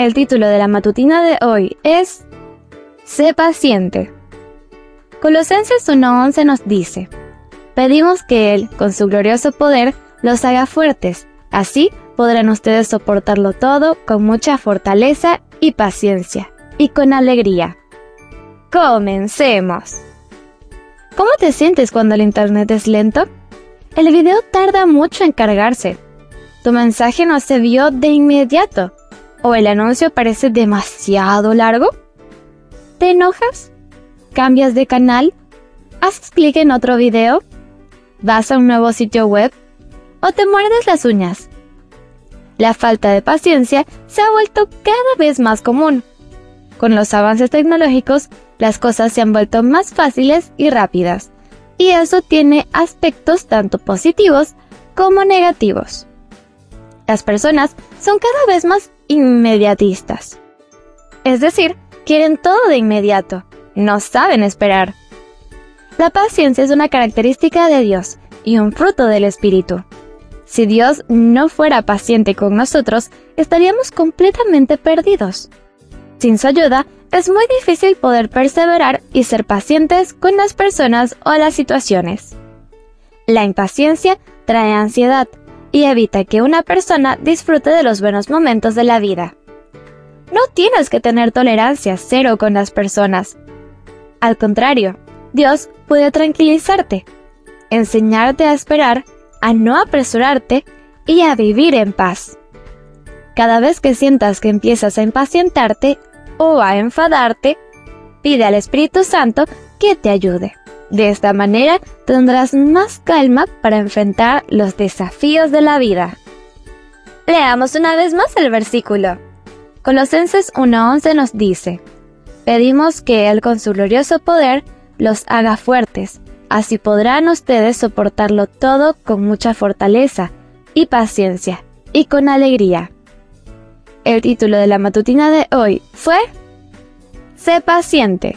El título de la matutina de hoy es Sé paciente. Colosenses 1.11 nos dice, Pedimos que Él, con su glorioso poder, los haga fuertes. Así podrán ustedes soportarlo todo con mucha fortaleza y paciencia, y con alegría. Comencemos. ¿Cómo te sientes cuando el Internet es lento? El video tarda mucho en cargarse. Tu mensaje no se vio de inmediato. ¿O el anuncio parece demasiado largo? ¿Te enojas? ¿Cambias de canal? ¿Haces clic en otro video? ¿Vas a un nuevo sitio web? ¿O te muerdes las uñas? La falta de paciencia se ha vuelto cada vez más común. Con los avances tecnológicos, las cosas se han vuelto más fáciles y rápidas y eso tiene aspectos tanto positivos como negativos. Las personas son cada vez más inmediatistas. Es decir, quieren todo de inmediato, no saben esperar. La paciencia es una característica de Dios y un fruto del Espíritu. Si Dios no fuera paciente con nosotros, estaríamos completamente perdidos. Sin su ayuda, es muy difícil poder perseverar y ser pacientes con las personas o las situaciones. La impaciencia trae ansiedad y evita que una persona disfrute de los buenos momentos de la vida. No tienes que tener tolerancia cero con las personas. Al contrario, Dios puede tranquilizarte, enseñarte a esperar, a no apresurarte y a vivir en paz. Cada vez que sientas que empiezas a impacientarte o a enfadarte, pide al Espíritu Santo que te ayude. De esta manera tendrás más calma para enfrentar los desafíos de la vida. Leamos una vez más el versículo. Colosenses 1.11 nos dice, Pedimos que Él con su glorioso poder los haga fuertes, así podrán ustedes soportarlo todo con mucha fortaleza y paciencia y con alegría. El título de la matutina de hoy fue Sé paciente.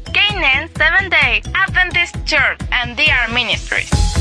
Canaan Seventh Day Adventist Church and DR Ministries.